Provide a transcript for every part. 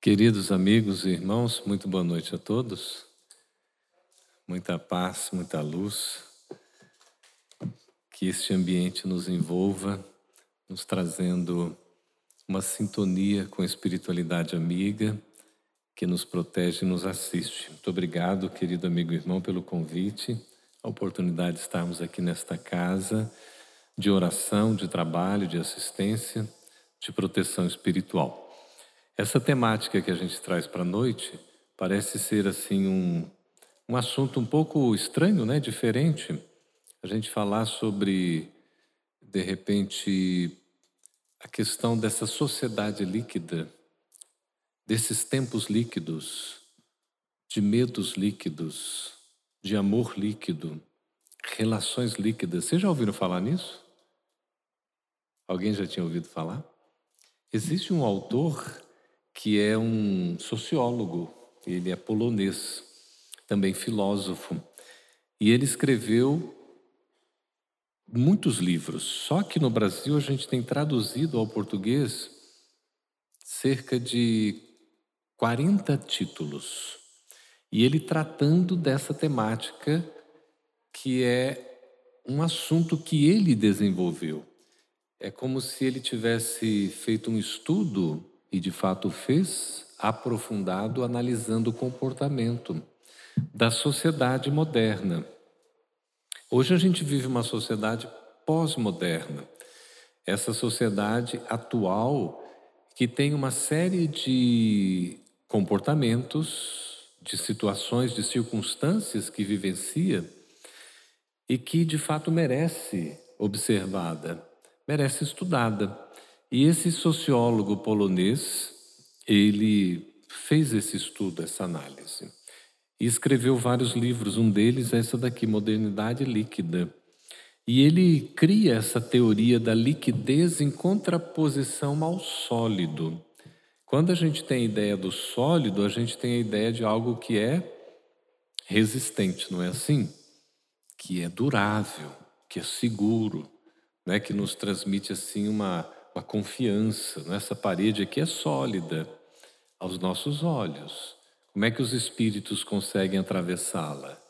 Queridos amigos e irmãos, muito boa noite a todos. Muita paz, muita luz. Que este ambiente nos envolva, nos trazendo uma sintonia com a espiritualidade amiga que nos protege e nos assiste. Muito obrigado, querido amigo e irmão, pelo convite, a oportunidade de estarmos aqui nesta casa de oração, de trabalho, de assistência, de proteção espiritual. Essa temática que a gente traz para a noite parece ser assim um, um assunto um pouco estranho, né? Diferente. A gente falar sobre, de repente, a questão dessa sociedade líquida, desses tempos líquidos, de medos líquidos, de amor líquido, relações líquidas. Vocês já ouviram falar nisso? Alguém já tinha ouvido falar? Existe um autor que é um sociólogo, ele é polonês, também filósofo, e ele escreveu muitos livros. Só que no Brasil a gente tem traduzido ao português cerca de 40 títulos. E ele tratando dessa temática que é um assunto que ele desenvolveu. É como se ele tivesse feito um estudo e de fato fez, aprofundado analisando o comportamento da sociedade moderna. Hoje a gente vive uma sociedade pós-moderna. Essa sociedade atual que tem uma série de comportamentos, de situações, de circunstâncias que vivencia e que de fato merece observada, merece estudada. E esse sociólogo polonês, ele fez esse estudo, essa análise, e escreveu vários livros. Um deles é essa daqui, Modernidade Líquida. E ele cria essa teoria da liquidez em contraposição ao sólido. Quando a gente tem a ideia do sólido, a gente tem a ideia de algo que é resistente, não é assim? Que é durável, que é seguro, né? que nos transmite assim uma uma confiança. Essa parede aqui é sólida aos nossos olhos. Como é que os espíritos conseguem atravessá-la?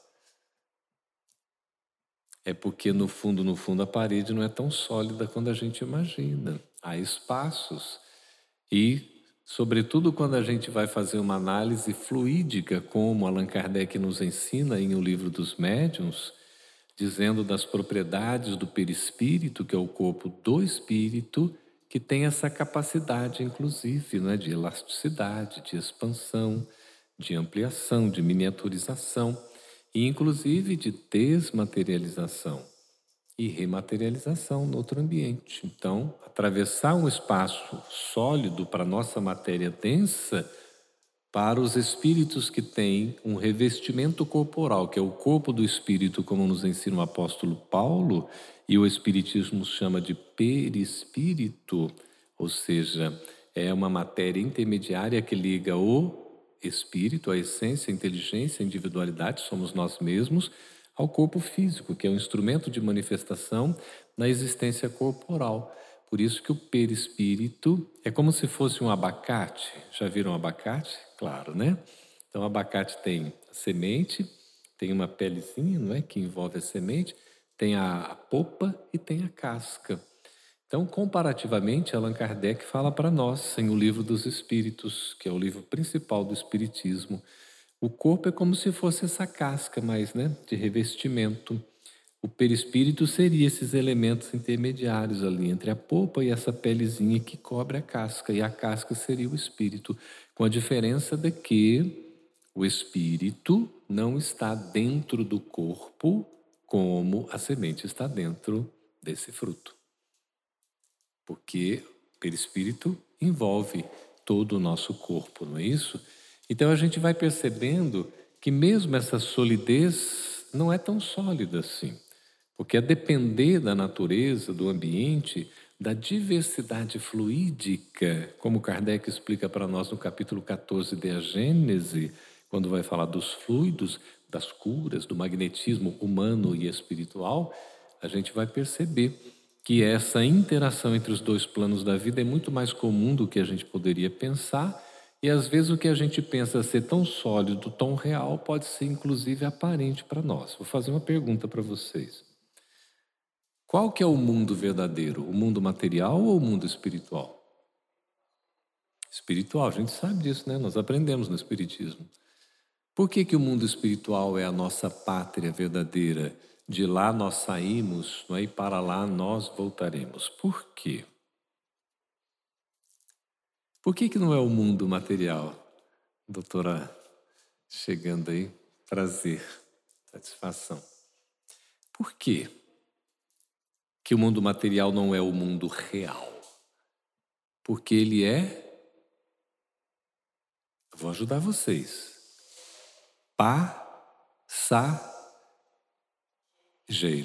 É porque no fundo, no fundo, a parede não é tão sólida quanto a gente imagina. Há espaços e, sobretudo, quando a gente vai fazer uma análise fluídica, como Allan Kardec nos ensina em O Livro dos Médiuns, dizendo das propriedades do perispírito, que é o corpo do espírito, que tem essa capacidade, inclusive, né, de elasticidade, de expansão, de ampliação, de miniaturização e, inclusive, de desmaterialização e rematerialização no outro ambiente. Então, atravessar um espaço sólido para nossa matéria densa, para os espíritos que têm um revestimento corporal, que é o corpo do espírito, como nos ensina o apóstolo Paulo, e o Espiritismo chama de perispírito, ou seja, é uma matéria intermediária que liga o espírito, a essência, a inteligência, a individualidade, somos nós mesmos, ao corpo físico, que é um instrumento de manifestação na existência corporal. Por isso que o perispírito é como se fosse um abacate. Já viram abacate? Claro, né? Então, o abacate tem a semente, tem uma pelezinha, não é, que envolve a semente, tem a polpa e tem a casca. Então, comparativamente, Allan Kardec fala para nós em O Livro dos Espíritos, que é o livro principal do Espiritismo. O corpo é como se fosse essa casca, mais né, de revestimento. O perispírito seria esses elementos intermediários ali entre a polpa e essa pelezinha que cobre a casca, e a casca seria o espírito, com a diferença de que o espírito não está dentro do corpo como a semente está dentro desse fruto. Porque o perispírito envolve todo o nosso corpo, não é isso? Então a gente vai percebendo que mesmo essa solidez não é tão sólida assim. Porque a depender da natureza, do ambiente, da diversidade fluídica, como Kardec explica para nós no capítulo 14 de A Gênese, quando vai falar dos fluidos, das curas, do magnetismo humano e espiritual, a gente vai perceber que essa interação entre os dois planos da vida é muito mais comum do que a gente poderia pensar E às vezes o que a gente pensa ser tão sólido, tão real, pode ser inclusive aparente para nós. Vou fazer uma pergunta para vocês. Qual que é o mundo verdadeiro? O mundo material ou o mundo espiritual? Espiritual, a gente sabe disso, né? Nós aprendemos no Espiritismo. Por que, que o mundo espiritual é a nossa pátria verdadeira? De lá nós saímos não é? e para lá nós voltaremos. Por quê? Por que, que não é o mundo material? Doutora, chegando aí, prazer, satisfação. Por quê? Que o mundo material não é o mundo real? Porque ele é. vou ajudar vocês. Passageiro.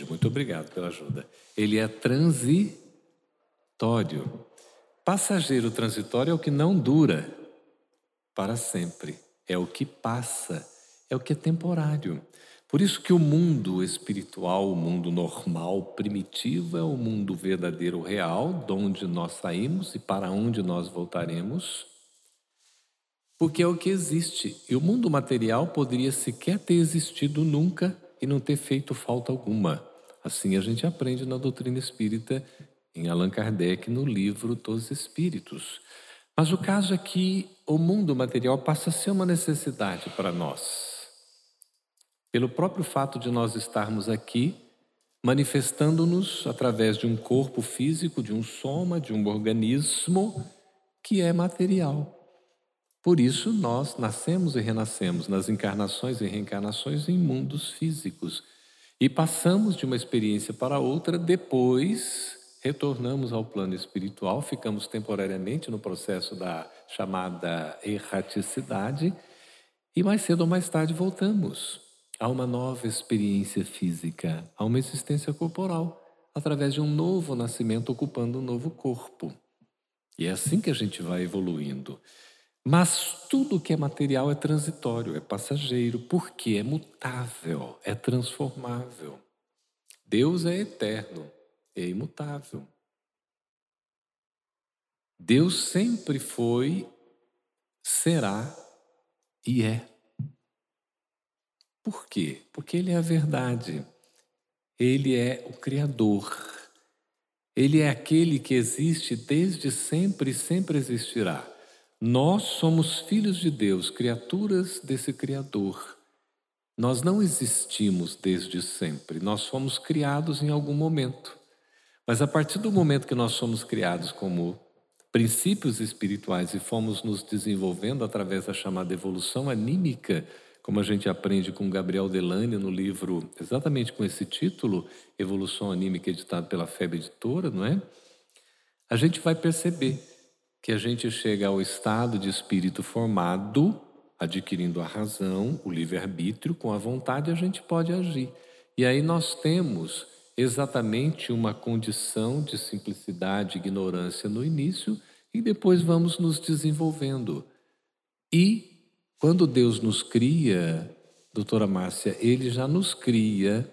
Muito obrigado pela ajuda. Ele é transitório. Passageiro transitório é o que não dura para sempre, é o que passa, é o que é temporário. Por isso que o mundo espiritual, o mundo normal, primitivo, é o mundo verdadeiro, real, de onde nós saímos e para onde nós voltaremos, porque é o que existe. E o mundo material poderia sequer ter existido nunca e não ter feito falta alguma. Assim a gente aprende na doutrina espírita em Allan Kardec no livro dos Espíritos. Mas o caso é que o mundo material passa a ser uma necessidade para nós. Pelo próprio fato de nós estarmos aqui, manifestando-nos através de um corpo físico, de um soma, de um organismo que é material. Por isso, nós nascemos e renascemos nas encarnações e reencarnações em mundos físicos e passamos de uma experiência para outra depois retornamos ao plano espiritual, ficamos temporariamente no processo da chamada erraticidade e mais cedo ou mais tarde voltamos a uma nova experiência física, a uma existência corporal, através de um novo nascimento ocupando um novo corpo. E é assim que a gente vai evoluindo. Mas tudo que é material é transitório, é passageiro, porque é mutável, é transformável. Deus é eterno, é imutável. Deus sempre foi, será e é. Por quê? Porque Ele é a verdade. Ele é o Criador. Ele é aquele que existe desde sempre e sempre existirá. Nós somos filhos de Deus, criaturas desse Criador. Nós não existimos desde sempre, nós fomos criados em algum momento. Mas a partir do momento que nós somos criados como princípios espirituais e fomos nos desenvolvendo através da chamada evolução anímica, como a gente aprende com Gabriel Delane no livro exatamente com esse título, Evolução Anímica, editado pela FEB Editora, não é? A gente vai perceber que a gente chega ao estado de espírito formado, adquirindo a razão, o livre-arbítrio, com a vontade a gente pode agir. E aí nós temos exatamente uma condição de simplicidade e ignorância no início e depois vamos nos desenvolvendo. E quando Deus nos cria, doutora Márcia, Ele já nos cria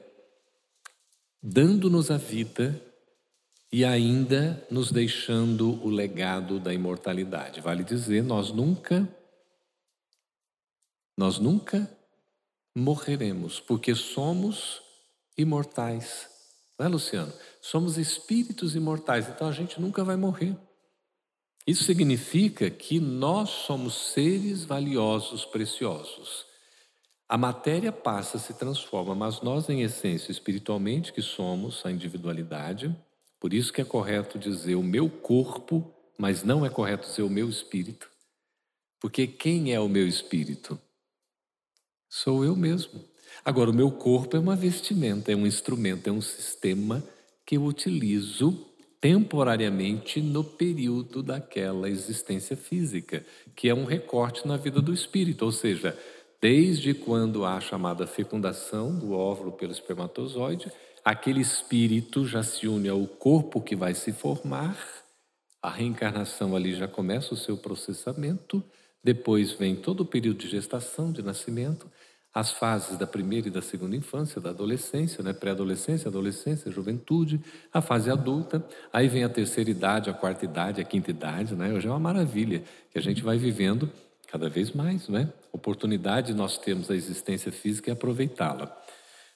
dando-nos a vida e ainda nos deixando o legado da imortalidade. Vale dizer, nós nunca, nós nunca morreremos, porque somos imortais. Não é, Luciano? Somos espíritos imortais, então a gente nunca vai morrer. Isso significa que nós somos seres valiosos, preciosos. A matéria passa, se transforma, mas nós, em essência, espiritualmente, que somos a individualidade, por isso que é correto dizer o meu corpo, mas não é correto dizer o meu espírito. Porque quem é o meu espírito? Sou eu mesmo. Agora, o meu corpo é uma vestimenta, é um instrumento, é um sistema que eu utilizo temporariamente no período daquela existência física, que é um recorte na vida do espírito, ou seja, desde quando há a chamada fecundação do óvulo pelo espermatozoide, aquele espírito já se une ao corpo que vai se formar, a reencarnação ali já começa o seu processamento, depois vem todo o período de gestação, de nascimento, as fases da primeira e da segunda infância, da adolescência, né? pré-adolescência, adolescência, juventude, a fase adulta, aí vem a terceira idade, a quarta idade, a quinta idade, né? hoje é uma maravilha que a gente vai vivendo Cada vez mais, não é? Oportunidade nós temos a existência física e aproveitá-la.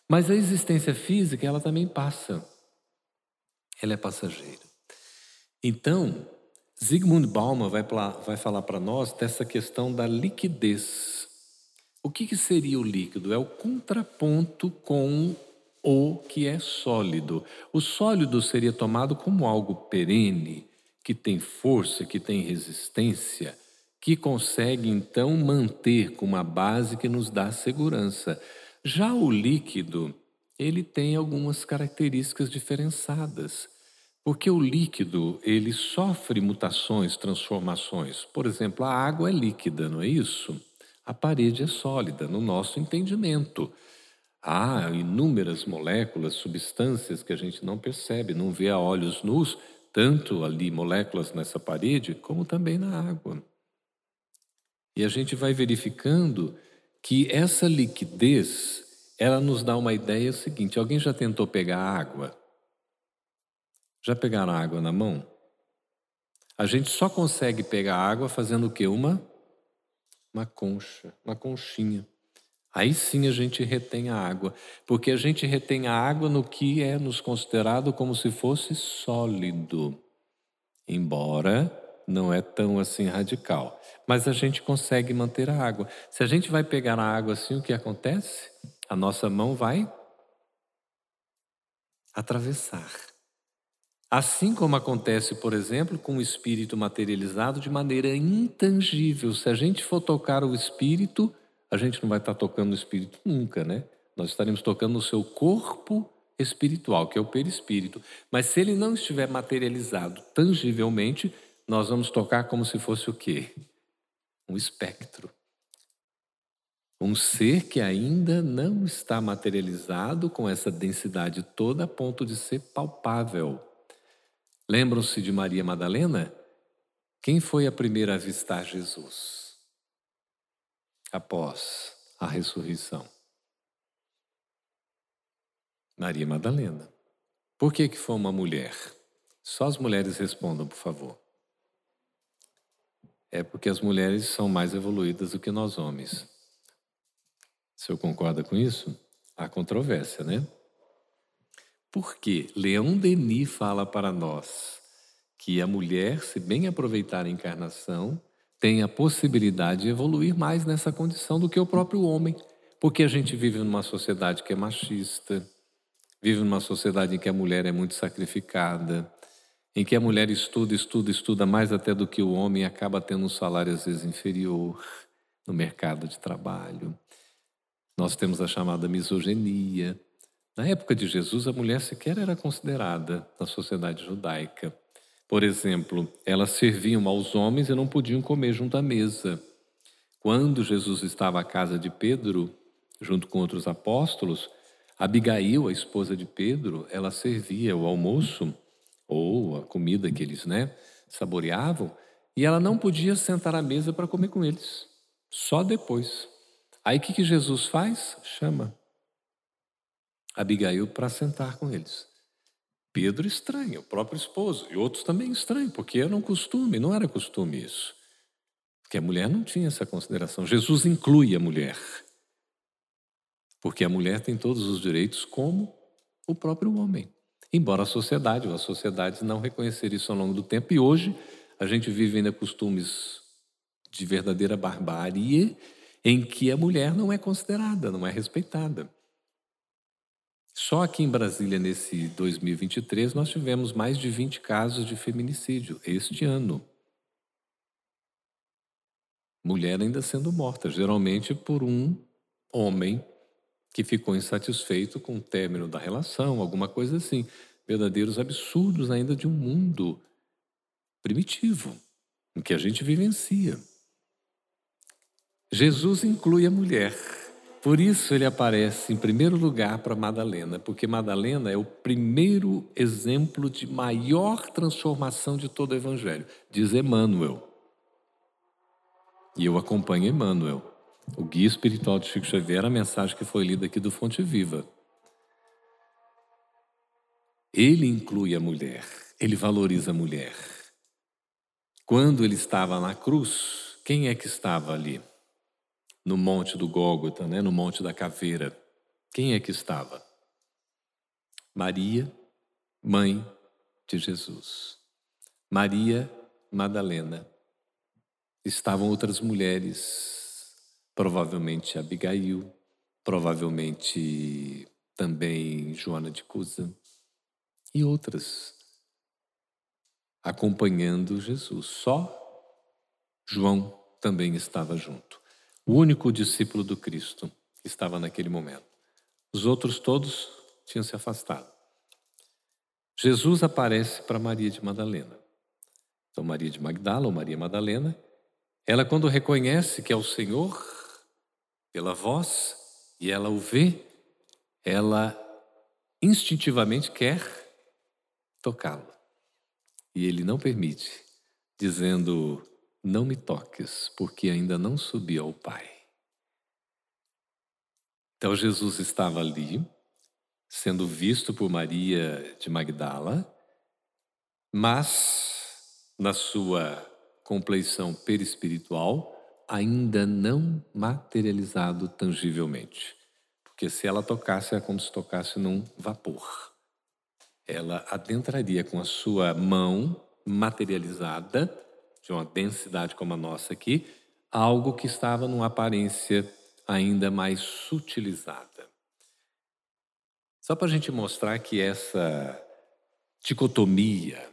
Mas a existência física, ela também passa. Ela é passageira. Então, Zygmunt Bauman vai, vai falar para nós dessa questão da liquidez. O que, que seria o líquido? É o contraponto com o que é sólido. O sólido seria tomado como algo perene, que tem força, que tem resistência, que consegue então manter com uma base que nos dá segurança. Já o líquido, ele tem algumas características diferenciadas. Porque o líquido, ele sofre mutações, transformações. Por exemplo, a água é líquida, não é isso? A parede é sólida, no nosso entendimento. Há inúmeras moléculas, substâncias que a gente não percebe, não vê a olhos nus, tanto ali moléculas nessa parede, como também na água. E a gente vai verificando que essa liquidez, ela nos dá uma ideia seguinte: alguém já tentou pegar água? Já pegaram água na mão? A gente só consegue pegar água fazendo o quê? Uma uma concha, uma conchinha. Aí sim a gente retém a água, porque a gente retém a água no que é nos considerado como se fosse sólido, embora não é tão assim radical. Mas a gente consegue manter a água. Se a gente vai pegar a água assim, o que acontece? A nossa mão vai atravessar. Assim como acontece, por exemplo, com o espírito materializado de maneira intangível. Se a gente for tocar o espírito, a gente não vai estar tocando no espírito nunca, né? Nós estaremos tocando no seu corpo espiritual, que é o perispírito. Mas se ele não estiver materializado tangivelmente, nós vamos tocar como se fosse o quê? Um espectro. Um ser que ainda não está materializado com essa densidade toda a ponto de ser palpável. Lembram-se de Maria Madalena? Quem foi a primeira a avistar Jesus? após a ressurreição? Maria Madalena. Por que, que foi uma mulher? Só as mulheres respondam, por favor. É porque as mulheres são mais evoluídas do que nós homens. O senhor concorda com isso? Há controvérsia, né? Porque Leão Denis fala para nós que a mulher, se bem aproveitar a encarnação, tem a possibilidade de evoluir mais nessa condição do que o próprio homem, porque a gente vive numa sociedade que é machista, vive numa sociedade em que a mulher é muito sacrificada, em que a mulher estuda, estuda, estuda mais até do que o homem e acaba tendo um salário às vezes inferior no mercado de trabalho. Nós temos a chamada misoginia. Na época de Jesus, a mulher sequer era considerada na sociedade judaica. Por exemplo, elas serviam aos homens e não podiam comer junto à mesa. Quando Jesus estava à casa de Pedro, junto com outros apóstolos, Abigail, a esposa de Pedro, ela servia o almoço ou a comida que eles né, saboreavam, e ela não podia sentar à mesa para comer com eles, só depois. Aí o que, que Jesus faz? Chama Abigail para sentar com eles. Pedro estranha, o próprio esposo, e outros também estranham, porque era um costume, não era costume isso. Porque a mulher não tinha essa consideração. Jesus inclui a mulher. Porque a mulher tem todos os direitos como o próprio homem. Embora a sociedade ou as sociedades não reconhecer isso ao longo do tempo, e hoje a gente vive ainda costumes de verdadeira barbárie em que a mulher não é considerada, não é respeitada. Só aqui em Brasília, nesse 2023, nós tivemos mais de 20 casos de feminicídio este ano. Mulher ainda sendo morta, geralmente por um homem que ficou insatisfeito com o término da relação, alguma coisa assim. Verdadeiros absurdos ainda de um mundo primitivo, em que a gente vivencia. Jesus inclui a mulher. Por isso ele aparece em primeiro lugar para Madalena, porque Madalena é o primeiro exemplo de maior transformação de todo o evangelho, diz Emmanuel. E eu acompanho Emmanuel, o guia espiritual de Chico Xavier, a mensagem que foi lida aqui do Fonte Viva. Ele inclui a mulher, ele valoriza a mulher. Quando ele estava na cruz, quem é que estava ali? No monte do Gólgota, né? no monte da caveira. Quem é que estava? Maria, mãe de Jesus. Maria Madalena. Estavam outras mulheres, provavelmente Abigail, provavelmente também Joana de Cusa e outras acompanhando Jesus. Só João também estava junto. O único discípulo do Cristo estava naquele momento. Os outros todos tinham se afastado. Jesus aparece para Maria de Madalena. Então, Maria de Magdala, ou Maria Madalena, ela, quando reconhece que é o Senhor, pela voz, e ela o vê, ela instintivamente quer tocá-lo. E ele não permite, dizendo: Não me toques, porque ainda não subi ao Pai. Então Jesus estava ali, sendo visto por Maria de Magdala, mas na sua compleição perispiritual ainda não materializado tangivelmente. Porque se ela tocasse, é como se tocasse num vapor. Ela adentraria com a sua mão materializada, de uma densidade como a nossa aqui, algo que estava numa aparência ainda mais sutilizada. Só para a gente mostrar que essa dicotomia,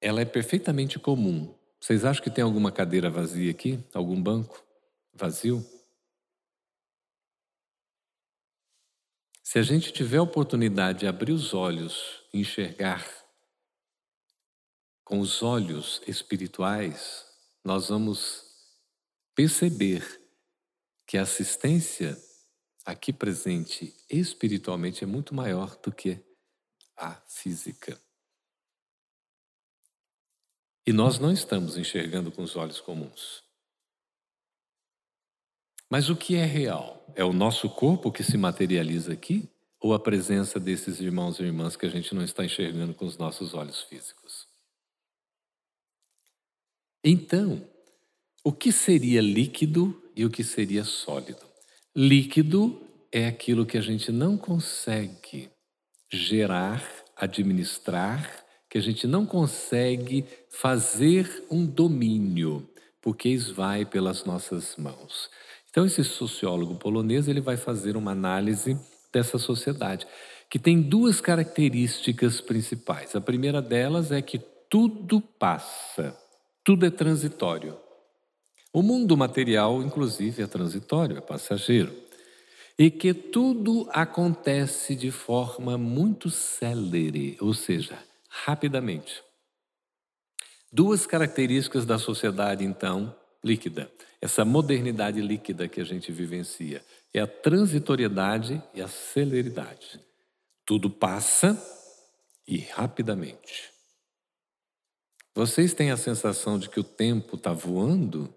ela é perfeitamente comum. Vocês acham que tem alguma cadeira vazia aqui? Algum banco vazio? Se a gente tiver a oportunidade de abrir os olhos enxergar com os olhos espirituais, nós vamos perceber que a assistência aqui presente espiritualmente é muito maior do que a física. E nós não estamos enxergando com os olhos comuns. Mas o que é real? É o nosso corpo que se materializa aqui? Ou a presença desses irmãos e irmãs que a gente não está enxergando com os nossos olhos físicos? Então, o que seria líquido e o que seria sólido? Líquido é aquilo que a gente não consegue gerar, administrar, que a gente não consegue fazer um domínio, porque esvai pelas nossas mãos. Então esse sociólogo polonês ele vai fazer uma análise dessa sociedade, que tem duas características principais. A primeira delas é que tudo passa, tudo é transitório. O mundo material, inclusive, é transitório, é passageiro. E que tudo acontece de forma muito célere, ou seja, rapidamente. Duas características da sociedade, então, líquida. Essa modernidade líquida que a gente vivencia é a transitoriedade e a celeridade. Tudo passa e rapidamente. Vocês têm a sensação de que o tempo está voando?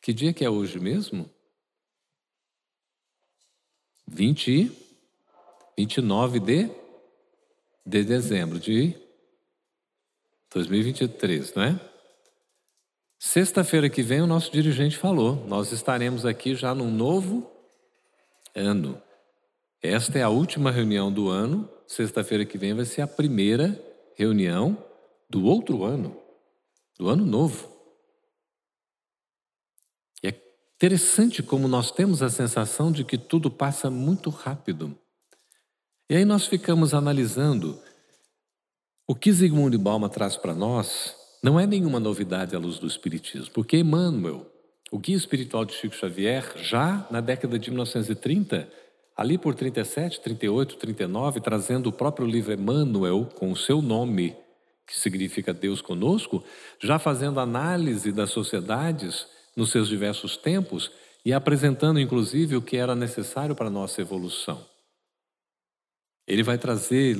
Que dia que é hoje mesmo? 20, 29 de, de dezembro de 2023, não é? Sexta-feira que vem o nosso dirigente falou, nós estaremos aqui já num novo ano. Esta é a última reunião do ano, sexta-feira que vem vai ser a primeira reunião do outro ano, do ano novo. Interessante como nós temos a sensação de que tudo passa muito rápido. E aí nós ficamos analisando o que Zygmunt Bauman traz para nós não é nenhuma novidade à luz do Espiritismo, porque Emmanuel, o guia espiritual de Chico Xavier, já na década de 1930, ali por 37, 38, 39, trazendo o próprio livro Emmanuel com o seu nome, que significa Deus conosco, já fazendo análise das sociedades nos seus diversos tempos e apresentando inclusive o que era necessário para a nossa evolução. Ele vai trazer,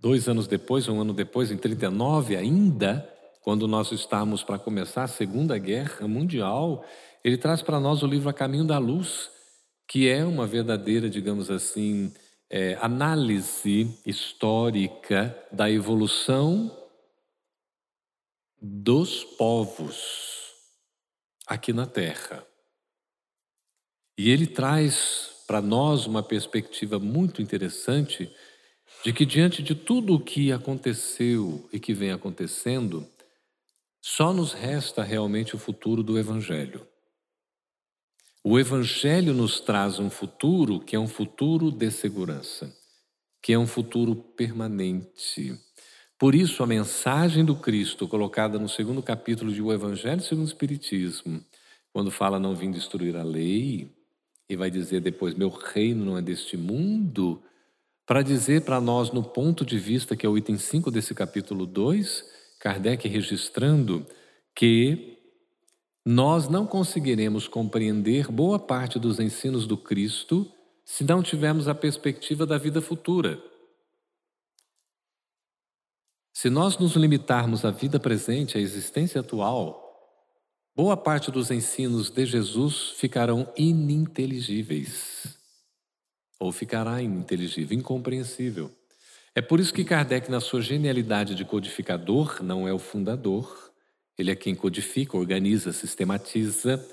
dois anos depois, um ano depois, em 39 ainda, quando nós estamos para começar a Segunda Guerra Mundial, ele traz para nós o livro A Caminho da Luz, que é uma verdadeira, digamos assim, é, análise histórica da evolução dos povos aqui na Terra. E ele traz para nós uma perspectiva muito interessante de que, diante de tudo o que aconteceu e que vem acontecendo, só nos resta realmente o futuro do Evangelho. O Evangelho nos traz um futuro que é um futuro de segurança, que é um futuro permanente. Por isso, a mensagem do Cristo, colocada no segundo capítulo de O Evangelho segundo o Espiritismo, quando fala não vim destruir a lei, e vai dizer depois: Meu reino não é deste mundo, para dizer para nós, no ponto de vista que é o item 5 desse capítulo 2, Kardec registrando que nós não conseguiremos compreender boa parte dos ensinos do Cristo se não tivermos a perspectiva da vida futura. Se nós nos limitarmos à vida presente, à existência atual, boa parte dos ensinos de Jesus ficarão ininteligíveis. Ou ficará ininteligível, incompreensível. É por isso que Kardec, na sua genialidade de codificador, não é o fundador, ele é quem codifica, organiza, sistematiza.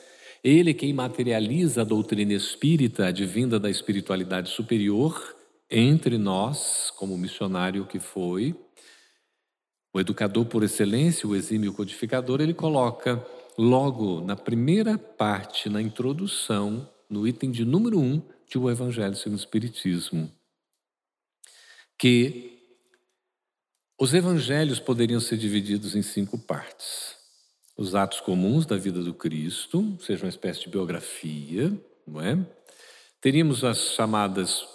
Ele é quem materializa a doutrina espírita, advinda da espiritualidade superior, entre nós, como missionário que foi. O educador por excelência, o exímio codificador, ele coloca logo na primeira parte, na introdução, no item de número um de O Evangelho segundo o Espiritismo, que os evangelhos poderiam ser divididos em cinco partes. Os atos comuns da vida do Cristo, seja uma espécie de biografia, não é? Teríamos as chamadas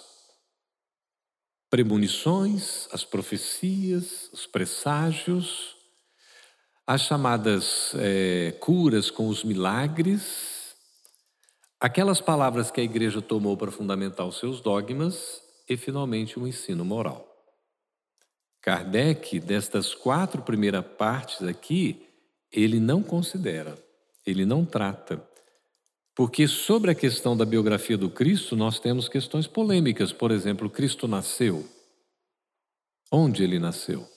premonições, as profecias, os presságios, as chamadas é, curas com os milagres, aquelas palavras que a igreja tomou para fundamentar os seus dogmas e, finalmente, o ensino moral. Kardec, destas quatro primeiras partes aqui, ele não considera, ele não trata. Porque sobre a questão da biografia do Cristo, nós temos questões polêmicas. Por exemplo, Cristo nasceu. Onde ele nasceu?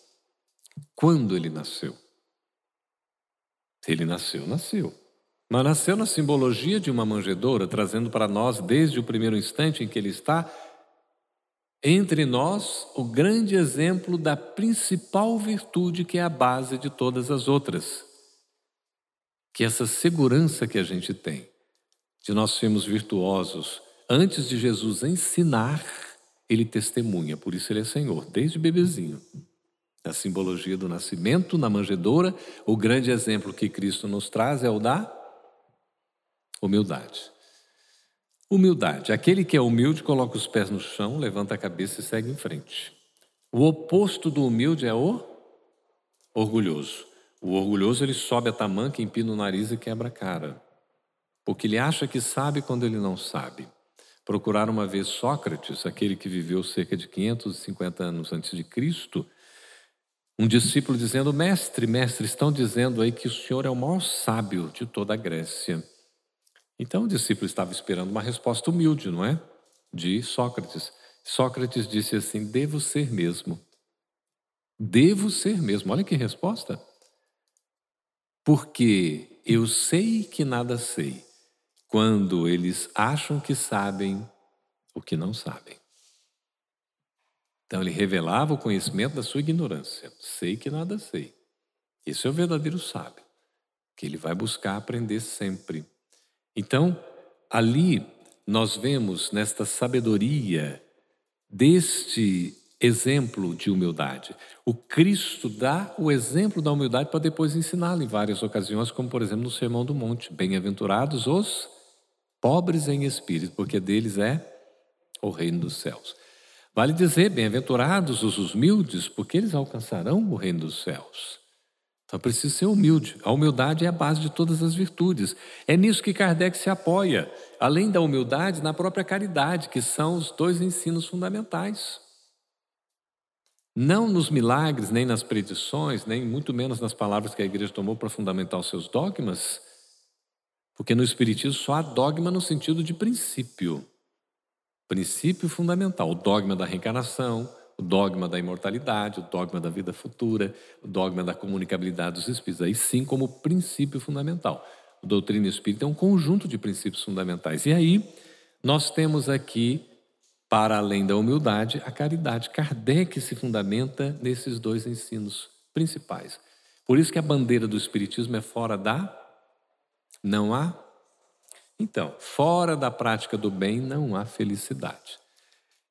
Quando ele nasceu? Ele nasceu, nasceu. Mas nasceu na simbologia de uma manjedoura, trazendo para nós, desde o primeiro instante em que ele está, entre nós, o grande exemplo da principal virtude que é a base de todas as outras, que é essa segurança que a gente tem de nós sermos virtuosos. Antes de Jesus ensinar, ele testemunha, por isso ele é Senhor, desde bebezinho. A simbologia do nascimento na manjedoura, o grande exemplo que Cristo nos traz é o da humildade. Humildade. Aquele que é humilde coloca os pés no chão, levanta a cabeça e segue em frente. O oposto do humilde é o orgulhoso. O orgulhoso ele sobe a tamanca, empina o nariz e quebra a cara. Porque ele acha que sabe quando ele não sabe. Procuraram uma vez Sócrates, aquele que viveu cerca de 550 anos antes de Cristo, um discípulo dizendo: Mestre, mestre, estão dizendo aí que o senhor é o maior sábio de toda a Grécia. Então o discípulo estava esperando uma resposta humilde, não é? De Sócrates. Sócrates disse assim: Devo ser mesmo. Devo ser mesmo. Olha que resposta. Porque eu sei que nada sei, quando eles acham que sabem o que não sabem. Então ele revelava o conhecimento da sua ignorância. Sei que nada sei. Esse é o verdadeiro sábio, que ele vai buscar aprender sempre. Então, ali nós vemos nesta sabedoria deste exemplo de humildade. O Cristo dá o exemplo da humildade para depois ensiná-lo em várias ocasiões, como por exemplo no Sermão do Monte: Bem-aventurados os pobres em espírito, porque deles é o reino dos céus. Vale dizer, bem-aventurados os humildes, porque eles alcançarão o reino dos céus. Então precisa ser humilde. A humildade é a base de todas as virtudes. É nisso que Kardec se apoia, além da humildade, na própria caridade, que são os dois ensinos fundamentais. Não nos milagres, nem nas predições, nem muito menos nas palavras que a igreja tomou para fundamentar os seus dogmas, porque no Espiritismo só há dogma no sentido de princípio. Princípio fundamental, o dogma da reencarnação, o dogma da imortalidade, o dogma da vida futura, o dogma da comunicabilidade dos espíritos. Aí sim, como princípio fundamental. doutrina espírita é um conjunto de princípios fundamentais. E aí, nós temos aqui, para além da humildade, a caridade. Kardec se fundamenta nesses dois ensinos principais. Por isso que a bandeira do Espiritismo é fora da. Não há. Então, fora da prática do bem não há felicidade.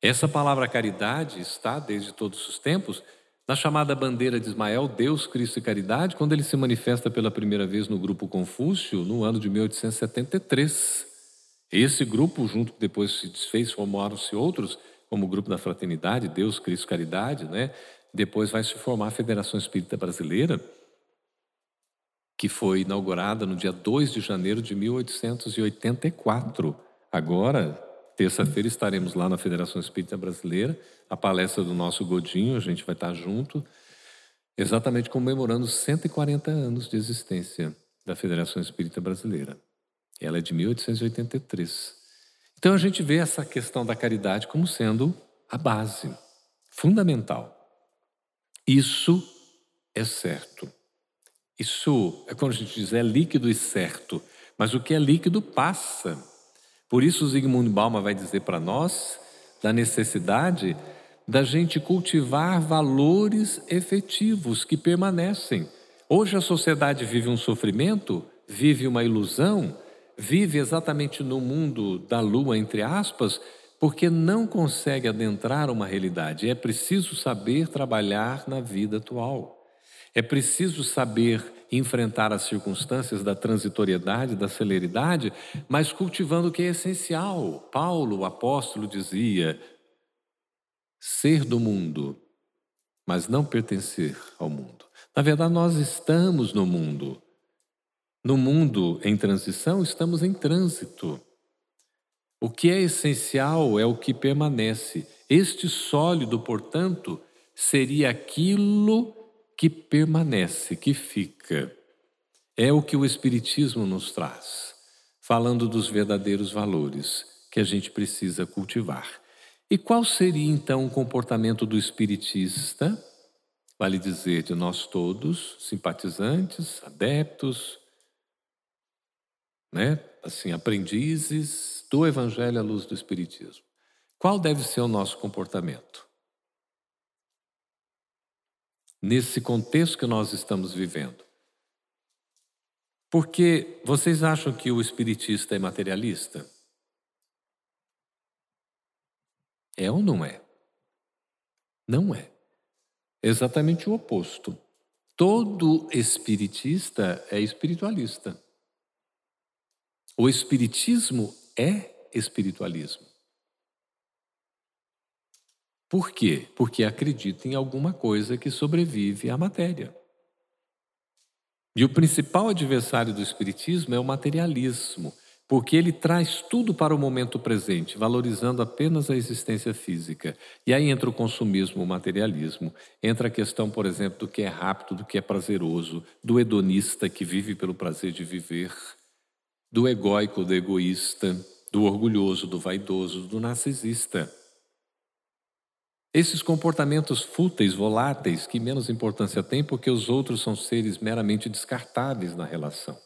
Essa palavra caridade está, desde todos os tempos, na chamada bandeira de Ismael, Deus, Cristo e Caridade, quando ele se manifesta pela primeira vez no grupo Confúcio, no ano de 1873. Esse grupo, junto depois se desfez, formaram-se outros, como o grupo da Fraternidade, Deus, Cristo e Caridade, né? Depois vai se formar a Federação Espírita Brasileira, que foi inaugurada no dia 2 de janeiro de 1884. Agora, Terça-feira estaremos lá na Federação Espírita Brasileira, a palestra do nosso Godinho, a gente vai estar junto, exatamente comemorando 140 anos de existência da Federação Espírita Brasileira. Ela é de 1883. Então a gente vê essa questão da caridade como sendo a base fundamental. Isso é certo. Isso é quando a gente diz é líquido e certo, mas o que é líquido passa. Por isso, Zygmunt Bauman vai dizer para nós da necessidade da gente cultivar valores efetivos que permanecem. Hoje a sociedade vive um sofrimento, vive uma ilusão, vive exatamente no mundo da lua, entre aspas, porque não consegue adentrar uma realidade. É preciso saber trabalhar na vida atual. É preciso saber enfrentar as circunstâncias da transitoriedade, da celeridade, mas cultivando o que é essencial. Paulo, o apóstolo, dizia: ser do mundo, mas não pertencer ao mundo. Na verdade, nós estamos no mundo. No mundo em transição, estamos em trânsito. O que é essencial é o que permanece. Este sólido, portanto, seria aquilo que permanece, que fica. É o que o Espiritismo nos traz, falando dos verdadeiros valores que a gente precisa cultivar. E qual seria então o comportamento do espiritista? Vale dizer, de nós todos, simpatizantes, adeptos, né? assim, aprendizes do Evangelho à luz do Espiritismo. Qual deve ser o nosso comportamento? Nesse contexto que nós estamos vivendo. Porque vocês acham que o espiritista é materialista? É ou não é? Não é. Exatamente o oposto. Todo espiritista é espiritualista. O espiritismo é espiritualismo. Por quê? Porque acredita em alguma coisa que sobrevive à matéria. E o principal adversário do Espiritismo é o materialismo, porque ele traz tudo para o momento presente, valorizando apenas a existência física. E aí entra o consumismo, o materialismo, entra a questão, por exemplo, do que é rápido, do que é prazeroso, do hedonista que vive pelo prazer de viver, do egóico, do egoísta, do orgulhoso, do vaidoso, do narcisista. Esses comportamentos fúteis, voláteis, que menos importância têm porque os outros são seres meramente descartáveis na relação.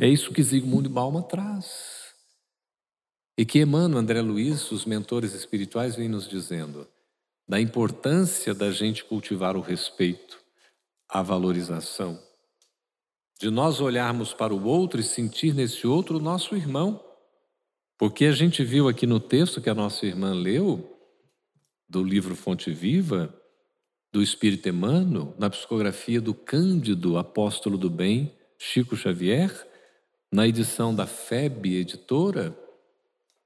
É isso que Zygmunt Bauman traz. E que Emmanuel, André Luiz, os mentores espirituais, vêm nos dizendo da importância da gente cultivar o respeito, a valorização, de nós olharmos para o outro e sentir nesse outro o nosso irmão. Porque a gente viu aqui no texto que a nossa irmã leu, do livro Fonte Viva, do Espírito Emmanuel, na psicografia do Cândido, apóstolo do bem, Chico Xavier, na edição da FEB Editora,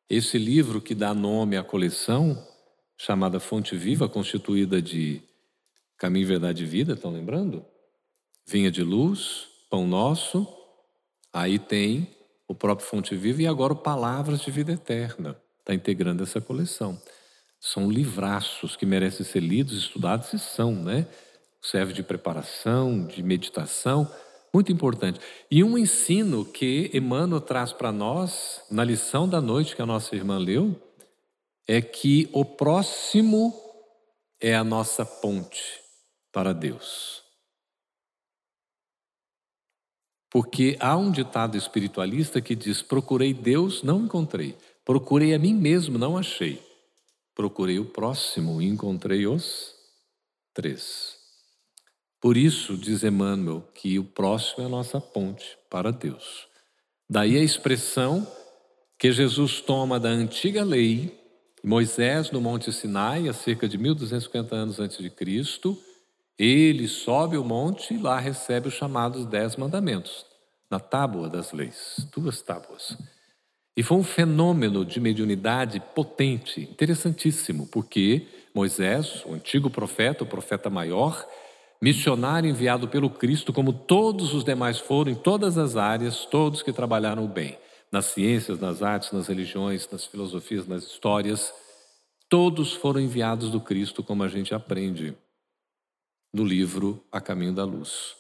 esse livro que dá nome à coleção, chamada Fonte Viva, constituída de Caminho, Verdade e Vida, estão lembrando? Vinha de Luz, Pão Nosso, aí tem o próprio Fonte Viva e agora Palavras de Vida Eterna, está integrando essa coleção. São livraços que merecem ser lidos, estudados e são, né? Serve de preparação, de meditação, muito importante. E um ensino que Emmanuel traz para nós, na lição da noite que a nossa irmã leu, é que o próximo é a nossa ponte para Deus. Porque há um ditado espiritualista que diz: procurei Deus, não encontrei. Procurei a mim mesmo, não achei. Procurei o próximo e encontrei os três. Por isso, diz Emmanuel, que o próximo é a nossa ponte para Deus. Daí a expressão que Jesus toma da antiga lei, Moisés no Monte Sinai, há cerca de 1250 anos antes de Cristo, ele sobe o monte e lá recebe os chamados Dez Mandamentos, na tábua das leis, duas tábuas. E foi um fenômeno de mediunidade potente, interessantíssimo, porque Moisés, o antigo profeta, o profeta maior, missionário enviado pelo Cristo, como todos os demais foram em todas as áreas, todos que trabalharam o bem, nas ciências, nas artes, nas religiões, nas filosofias, nas histórias, todos foram enviados do Cristo, como a gente aprende no livro A Caminho da Luz,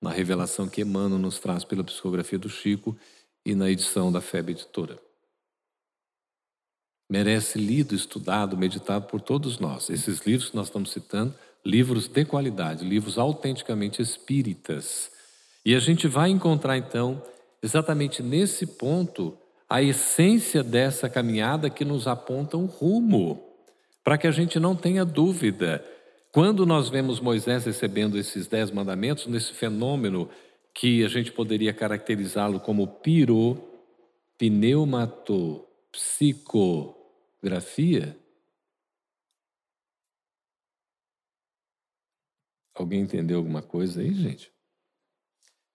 na revelação que Emmanuel nos traz pela psicografia do Chico e na edição da FEB Editora. Merece lido, estudado, meditado por todos nós. Esses livros que nós estamos citando livros de qualidade, livros autenticamente espíritas. E a gente vai encontrar então, exatamente nesse ponto, a essência dessa caminhada que nos aponta um rumo, para que a gente não tenha dúvida. Quando nós vemos Moisés recebendo esses dez mandamentos, nesse fenômeno que a gente poderia caracterizá-lo como piro, pneumato, psicografia, Alguém entendeu alguma coisa aí, gente?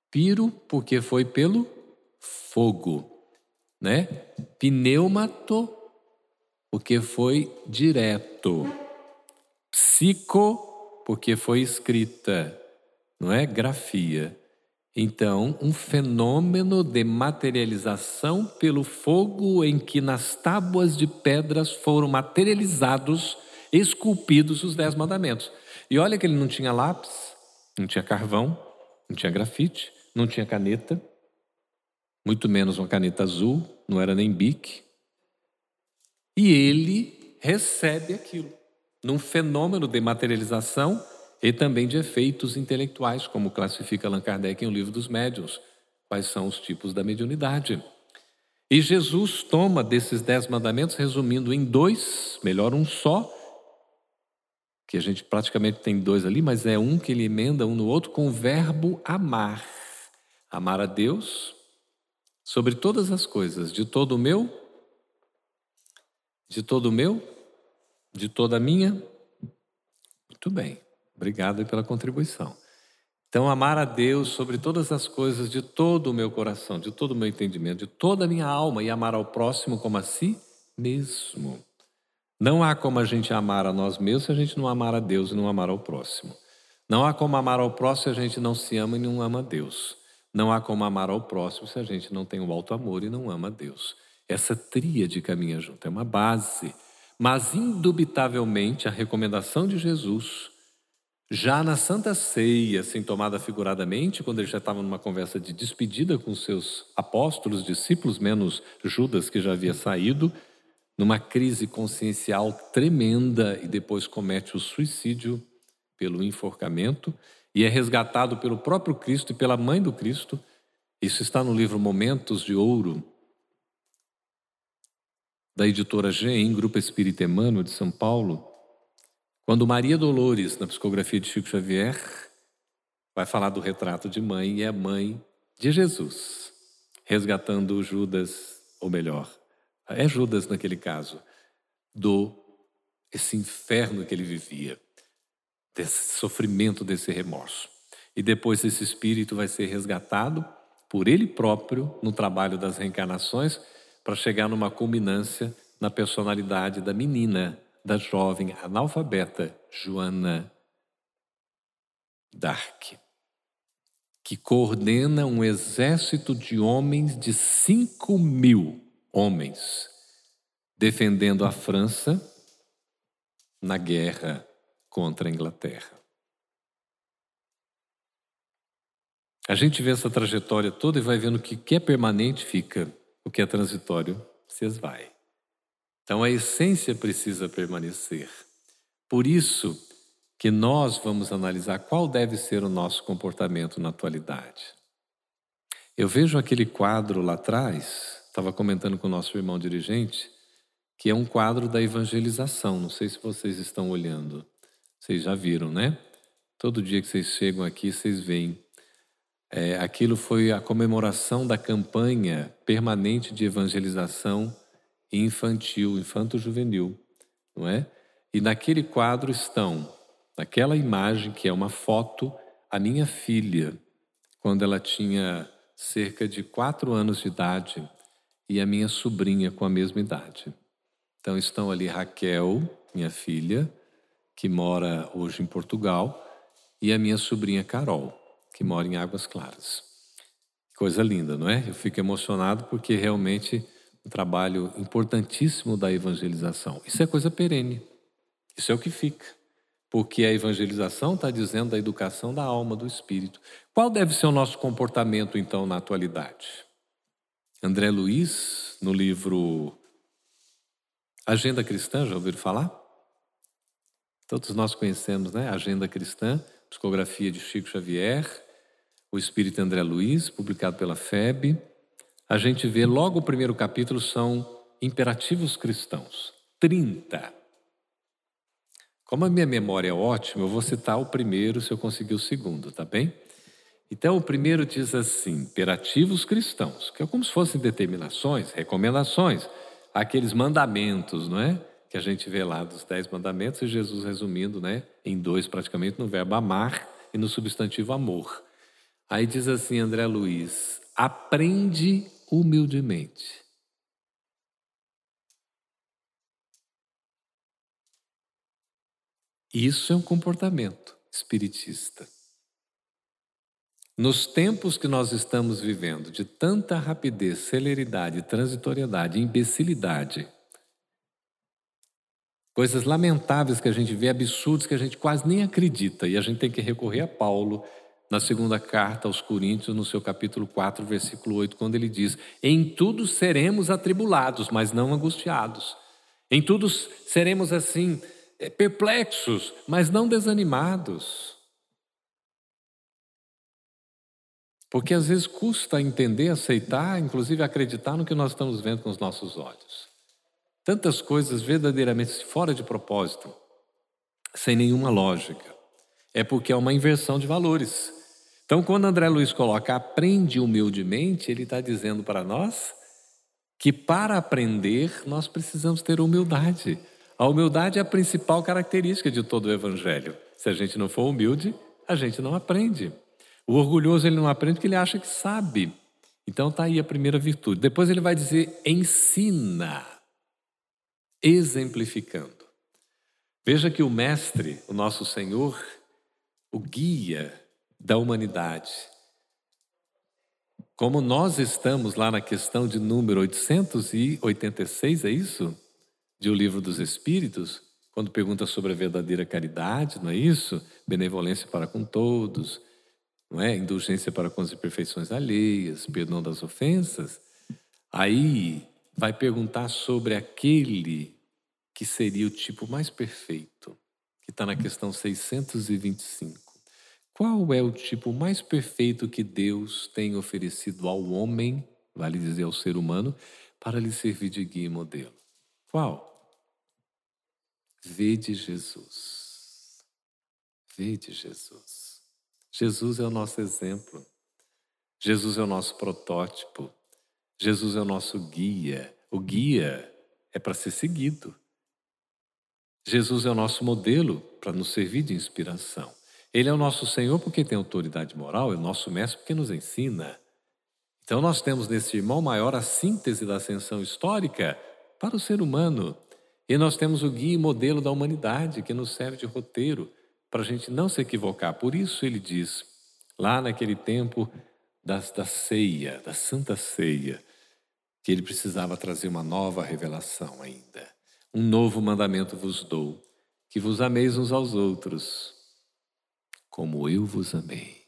Piro, porque foi pelo fogo, né? Pneumato, porque foi direto. Psico, porque foi escrita, não é? Grafia. Então, um fenômeno de materialização pelo fogo em que nas tábuas de pedras foram materializados, esculpidos os dez mandamentos. E olha que ele não tinha lápis, não tinha carvão, não tinha grafite, não tinha caneta, muito menos uma caneta azul, não era nem bique. E ele recebe aquilo num fenômeno de materialização e também de efeitos intelectuais, como classifica Allan Kardec em O Livro dos Médiuns. Quais são os tipos da mediunidade? E Jesus toma desses dez mandamentos, resumindo em dois, melhor um só, que a gente praticamente tem dois ali, mas é um que ele emenda um no outro com o verbo amar. Amar a Deus sobre todas as coisas, de todo o meu, de todo o meu, de toda a minha. Muito bem, obrigado pela contribuição. Então, amar a Deus sobre todas as coisas, de todo o meu coração, de todo o meu entendimento, de toda a minha alma, e amar ao próximo como a si mesmo. Não há como a gente amar a nós mesmos se a gente não amar a Deus e não amar ao próximo. Não há como amar ao próximo se a gente não se ama e não ama a Deus. Não há como amar ao próximo se a gente não tem o alto amor e não ama a Deus. Essa tríade caminha junto, é uma base. Mas, indubitavelmente, a recomendação de Jesus, já na Santa Ceia, assim tomada figuradamente, quando ele já estava numa conversa de despedida com seus apóstolos, discípulos, menos Judas, que já havia saído, numa crise consciencial tremenda e depois comete o suicídio pelo enforcamento e é resgatado pelo próprio Cristo e pela mãe do Cristo. Isso está no livro Momentos de Ouro, da editora GEM, Grupo Espírita Emmanuel de São Paulo, quando Maria Dolores, na psicografia de Chico Xavier, vai falar do retrato de mãe e é mãe de Jesus, resgatando Judas, ou melhor, é Judas naquele caso, do esse inferno que ele vivia, desse sofrimento, desse remorso. E depois esse espírito vai ser resgatado por ele próprio no trabalho das reencarnações para chegar numa culminância na personalidade da menina, da jovem analfabeta Joana Dark, que coordena um exército de homens de cinco mil homens defendendo a França na guerra contra a Inglaterra. A gente vê essa trajetória toda e vai vendo que o que é permanente fica, o que é transitório se esvai. Então a essência precisa permanecer. Por isso que nós vamos analisar qual deve ser o nosso comportamento na atualidade. Eu vejo aquele quadro lá atrás, estava comentando com o nosso irmão dirigente, que é um quadro da evangelização. Não sei se vocês estão olhando. Vocês já viram, né? Todo dia que vocês chegam aqui, vocês veem. É, aquilo foi a comemoração da campanha permanente de evangelização infantil, infanto-juvenil, não é? E naquele quadro estão, naquela imagem que é uma foto, a minha filha, quando ela tinha cerca de quatro anos de idade, e a minha sobrinha com a mesma idade. Então estão ali Raquel, minha filha, que mora hoje em Portugal, e a minha sobrinha Carol, que mora em Águas Claras. Coisa linda, não é? Eu fico emocionado porque realmente trabalho importantíssimo da evangelização. Isso é coisa perene. Isso é o que fica. Porque a evangelização está dizendo da educação da alma, do espírito. Qual deve ser o nosso comportamento, então, na atualidade? André Luiz, no livro Agenda Cristã, já ouviram falar? Todos nós conhecemos, né? Agenda Cristã, psicografia de Chico Xavier, o Espírito André Luiz, publicado pela FEB. A gente vê logo o primeiro capítulo são imperativos cristãos. 30. Como a minha memória é ótima, eu vou citar o primeiro se eu conseguir o segundo, tá bem? Então, o primeiro diz assim: imperativos cristãos, que é como se fossem determinações, recomendações aqueles mandamentos, não é? Que a gente vê lá dos dez mandamentos e Jesus resumindo, né? Em dois praticamente, no verbo amar e no substantivo amor. Aí diz assim André Luiz: aprende humildemente. Isso é um comportamento espiritista. Nos tempos que nós estamos vivendo, de tanta rapidez, celeridade, transitoriedade, imbecilidade, coisas lamentáveis que a gente vê, absurdos que a gente quase nem acredita, e a gente tem que recorrer a Paulo na segunda carta aos Coríntios, no seu capítulo 4, versículo 8, quando ele diz: Em tudo seremos atribulados, mas não angustiados. Em tudo seremos assim, eh, perplexos, mas não desanimados. Porque às vezes custa entender, aceitar, inclusive acreditar no que nós estamos vendo com os nossos olhos. Tantas coisas verdadeiramente fora de propósito, sem nenhuma lógica. É porque é uma inversão de valores. Então, quando André Luiz coloca aprende humildemente, ele está dizendo para nós que para aprender nós precisamos ter humildade. A humildade é a principal característica de todo o Evangelho. Se a gente não for humilde, a gente não aprende. O orgulhoso ele não aprende porque ele acha que sabe. Então está aí a primeira virtude. Depois ele vai dizer ensina, exemplificando. Veja que o mestre, o nosso Senhor, o guia da humanidade. Como nós estamos lá na questão de número 886, é isso? De O Livro dos Espíritos, quando pergunta sobre a verdadeira caridade, não é isso? Benevolência para com todos, não é? Indulgência para com as imperfeições alheias, perdão das ofensas. Aí vai perguntar sobre aquele que seria o tipo mais perfeito, que está na questão 625. Qual é o tipo mais perfeito que Deus tem oferecido ao homem, vale dizer ao ser humano, para lhe servir de guia e modelo? Qual? Vede Jesus. Vede Jesus. Jesus é o nosso exemplo. Jesus é o nosso protótipo. Jesus é o nosso guia. O guia é para ser seguido. Jesus é o nosso modelo para nos servir de inspiração. Ele é o nosso Senhor porque tem autoridade moral, é o nosso mestre porque nos ensina. Então nós temos nesse irmão maior a síntese da ascensão histórica para o ser humano. E nós temos o guia e modelo da humanidade que nos serve de roteiro para a gente não se equivocar. Por isso ele diz, lá naquele tempo da, da ceia, da Santa Ceia, que ele precisava trazer uma nova revelação ainda. Um novo mandamento vos dou, que vos ameis uns aos outros, como eu vos amei.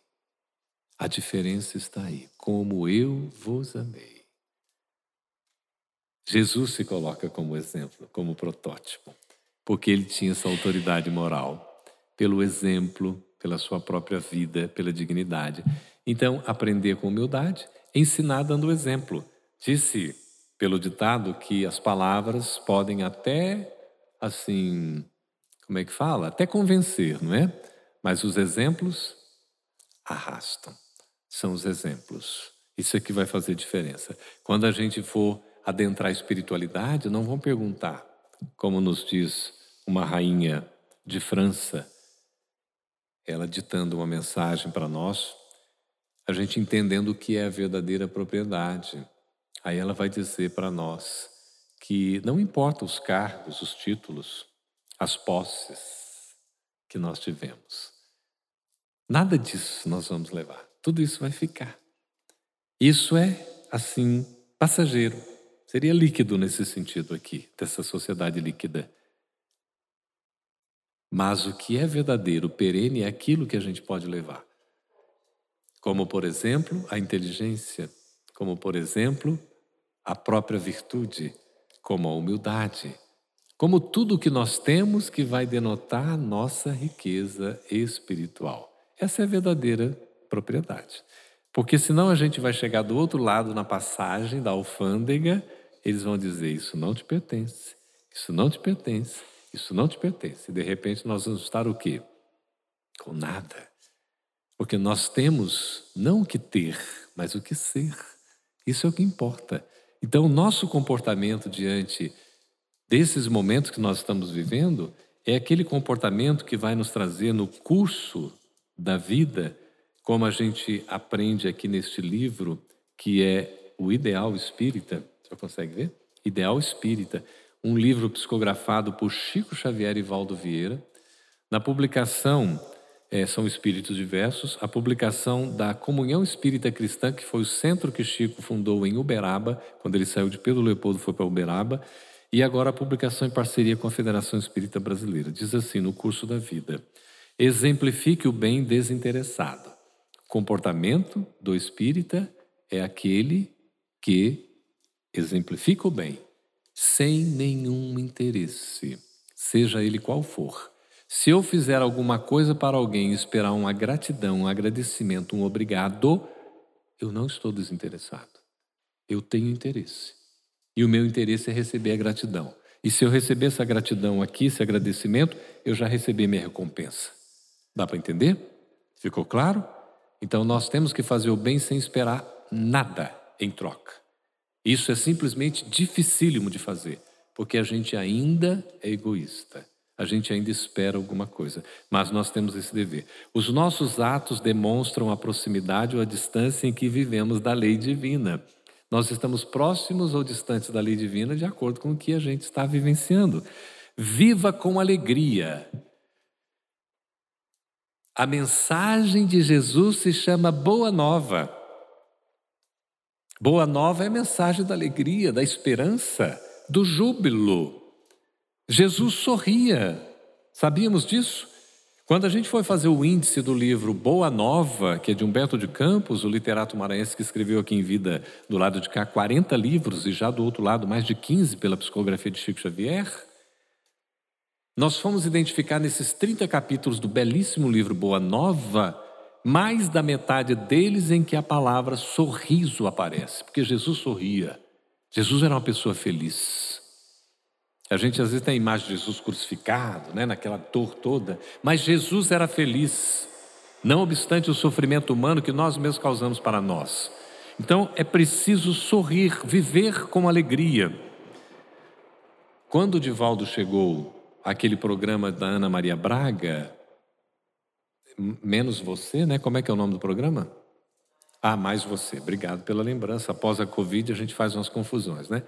A diferença está aí, como eu vos amei. Jesus se coloca como exemplo, como protótipo, porque ele tinha essa autoridade moral pelo exemplo, pela sua própria vida, pela dignidade. Então, aprender com humildade, ensinar dando exemplo. Disse pelo ditado que as palavras podem até, assim, como é que fala? Até convencer, não é? Mas os exemplos arrastam. São os exemplos. Isso é que vai fazer diferença. Quando a gente for adentrar a espiritualidade, não vão perguntar, como nos diz uma rainha de França, ela ditando uma mensagem para nós, a gente entendendo o que é a verdadeira propriedade. Aí ela vai dizer para nós que não importa os cargos, os títulos, as posses que nós tivemos. Nada disso nós vamos levar. Tudo isso vai ficar. Isso é, assim, passageiro. Seria líquido nesse sentido aqui, dessa sociedade líquida. Mas o que é verdadeiro, perene, é aquilo que a gente pode levar. Como, por exemplo, a inteligência, como, por exemplo, a própria virtude, como a humildade, como tudo que nós temos que vai denotar nossa riqueza espiritual. Essa é a verdadeira propriedade. Porque senão a gente vai chegar do outro lado na passagem da alfândega, eles vão dizer: Isso não te pertence, isso não te pertence, isso não te pertence. E de repente nós vamos estar o quê? Com nada. Porque nós temos não o que ter, mas o que ser. Isso é o que importa. Então, o nosso comportamento diante desses momentos que nós estamos vivendo é aquele comportamento que vai nos trazer no curso da vida, como a gente aprende aqui neste livro, que é o Ideal Espírita. Você consegue ver? Ideal Espírita um livro psicografado por Chico Xavier e Valdo Vieira. Na publicação é, são espíritos diversos. A publicação da Comunhão Espírita Cristã, que foi o centro que Chico fundou em Uberaba, quando ele saiu de Pedro Leopoldo foi para Uberaba. E agora a publicação em parceria com a Federação Espírita Brasileira. Diz assim, no curso da vida: exemplifique o bem desinteressado. Comportamento do espírita é aquele que exemplifica o bem sem nenhum interesse, seja ele qual for. Se eu fizer alguma coisa para alguém e esperar uma gratidão, um agradecimento, um obrigado, eu não estou desinteressado. Eu tenho interesse. E o meu interesse é receber a gratidão. E se eu receber essa gratidão aqui, esse agradecimento, eu já recebi minha recompensa. Dá para entender? Ficou claro? Então nós temos que fazer o bem sem esperar nada em troca. Isso é simplesmente dificílimo de fazer, porque a gente ainda é egoísta. A gente ainda espera alguma coisa, mas nós temos esse dever. Os nossos atos demonstram a proximidade ou a distância em que vivemos da lei divina. Nós estamos próximos ou distantes da lei divina de acordo com o que a gente está vivenciando. Viva com alegria. A mensagem de Jesus se chama Boa Nova. Boa nova é a mensagem da alegria, da esperança, do júbilo. Jesus sorria. Sabíamos disso? Quando a gente foi fazer o índice do livro Boa Nova, que é de Humberto de Campos, o literato maranhense que escreveu aqui em vida, do lado de cá, 40 livros e já do outro lado mais de 15 pela psicografia de Chico Xavier, nós fomos identificar nesses 30 capítulos do belíssimo livro Boa Nova mais da metade deles em que a palavra sorriso aparece, porque Jesus sorria. Jesus era uma pessoa feliz. A gente às vezes tem a imagem de Jesus crucificado, né, naquela dor toda, mas Jesus era feliz, não obstante o sofrimento humano que nós mesmos causamos para nós. Então é preciso sorrir, viver com alegria. Quando o Divaldo chegou àquele programa da Ana Maria Braga, menos você, né? Como é que é o nome do programa? Ah, mais você. Obrigado pela lembrança. Após a Covid, a gente faz umas confusões, né?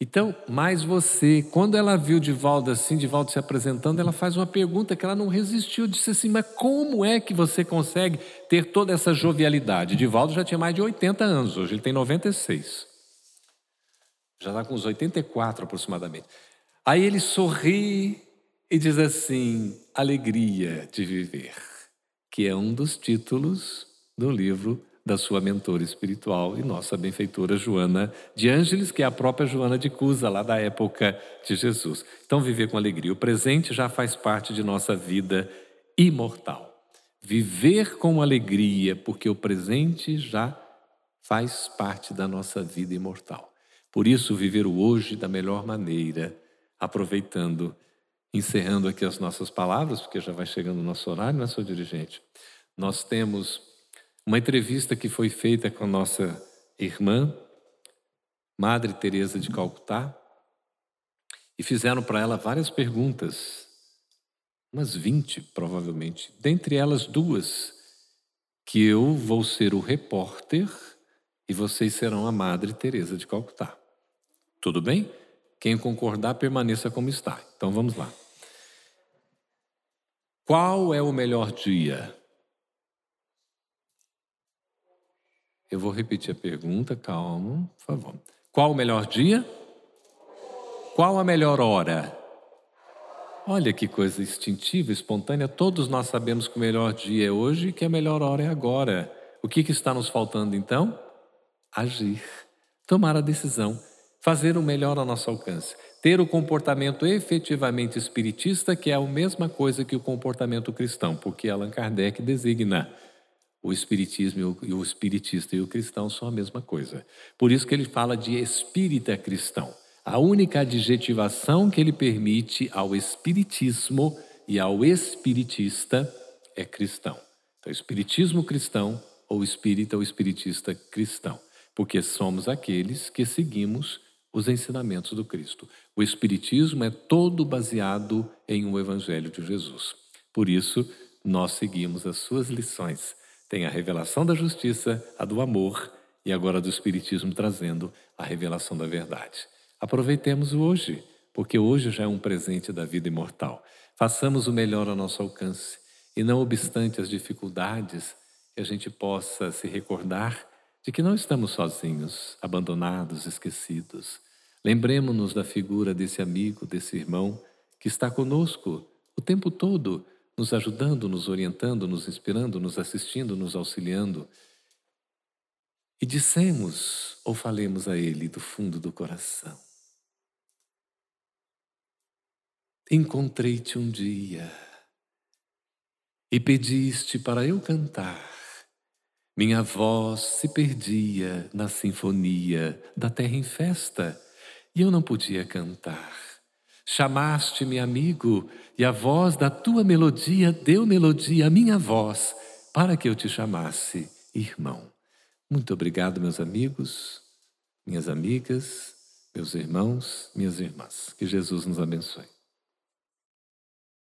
Então, mais você. Quando ela viu Divaldo assim, Divaldo se apresentando, ela faz uma pergunta que ela não resistiu. Disse assim: Mas como é que você consegue ter toda essa jovialidade? Divaldo já tinha mais de 80 anos, hoje ele tem 96. Já está com uns 84 aproximadamente. Aí ele sorri e diz assim: Alegria de viver que é um dos títulos do livro da sua mentora espiritual e nossa benfeitora Joana de Ângeles, que é a própria Joana de Cusa, lá da época de Jesus. Então, viver com alegria. O presente já faz parte de nossa vida imortal. Viver com alegria, porque o presente já faz parte da nossa vida imortal. Por isso, viver o hoje da melhor maneira, aproveitando, encerrando aqui as nossas palavras, porque já vai chegando o nosso horário, né, seu dirigente? Nós temos uma entrevista que foi feita com a nossa irmã, Madre Teresa de Calcutá, e fizeram para ela várias perguntas, umas 20 provavelmente, dentre elas duas, que eu vou ser o repórter e vocês serão a Madre Teresa de Calcutá. Tudo bem? Quem concordar, permaneça como está. Então vamos lá. Qual é o melhor dia? Eu vou repetir a pergunta, calma, por favor. Qual o melhor dia? Qual a melhor hora? Olha que coisa instintiva, espontânea. Todos nós sabemos que o melhor dia é hoje e que a melhor hora é agora. O que, que está nos faltando então? Agir, tomar a decisão, fazer o melhor ao nosso alcance, ter o comportamento efetivamente espiritista, que é a mesma coisa que o comportamento cristão, porque Allan Kardec designa o espiritismo e o espiritista e o cristão são a mesma coisa. Por isso que ele fala de espírita cristão. A única adjetivação que ele permite ao espiritismo e ao espiritista é cristão. Então, espiritismo cristão ou espírita ou espiritista cristão, porque somos aqueles que seguimos os ensinamentos do Cristo. O espiritismo é todo baseado em um evangelho de Jesus. Por isso, nós seguimos as suas lições tem a revelação da justiça, a do amor e agora do Espiritismo trazendo a revelação da verdade. Aproveitemos o hoje, porque hoje já é um presente da vida imortal. Façamos o melhor ao nosso alcance e, não obstante as dificuldades, que a gente possa se recordar de que não estamos sozinhos, abandonados, esquecidos. Lembremos-nos da figura desse amigo, desse irmão que está conosco o tempo todo nos ajudando, nos orientando, nos inspirando, nos assistindo, nos auxiliando. E dissemos ou falemos a Ele do fundo do coração: Encontrei-te um dia e pediste para eu cantar. Minha voz se perdia na sinfonia da terra em festa e eu não podia cantar. Chamaste-me amigo, e a voz da tua melodia deu melodia à minha voz, para que eu te chamasse irmão. Muito obrigado, meus amigos, minhas amigas, meus irmãos, minhas irmãs. Que Jesus nos abençoe.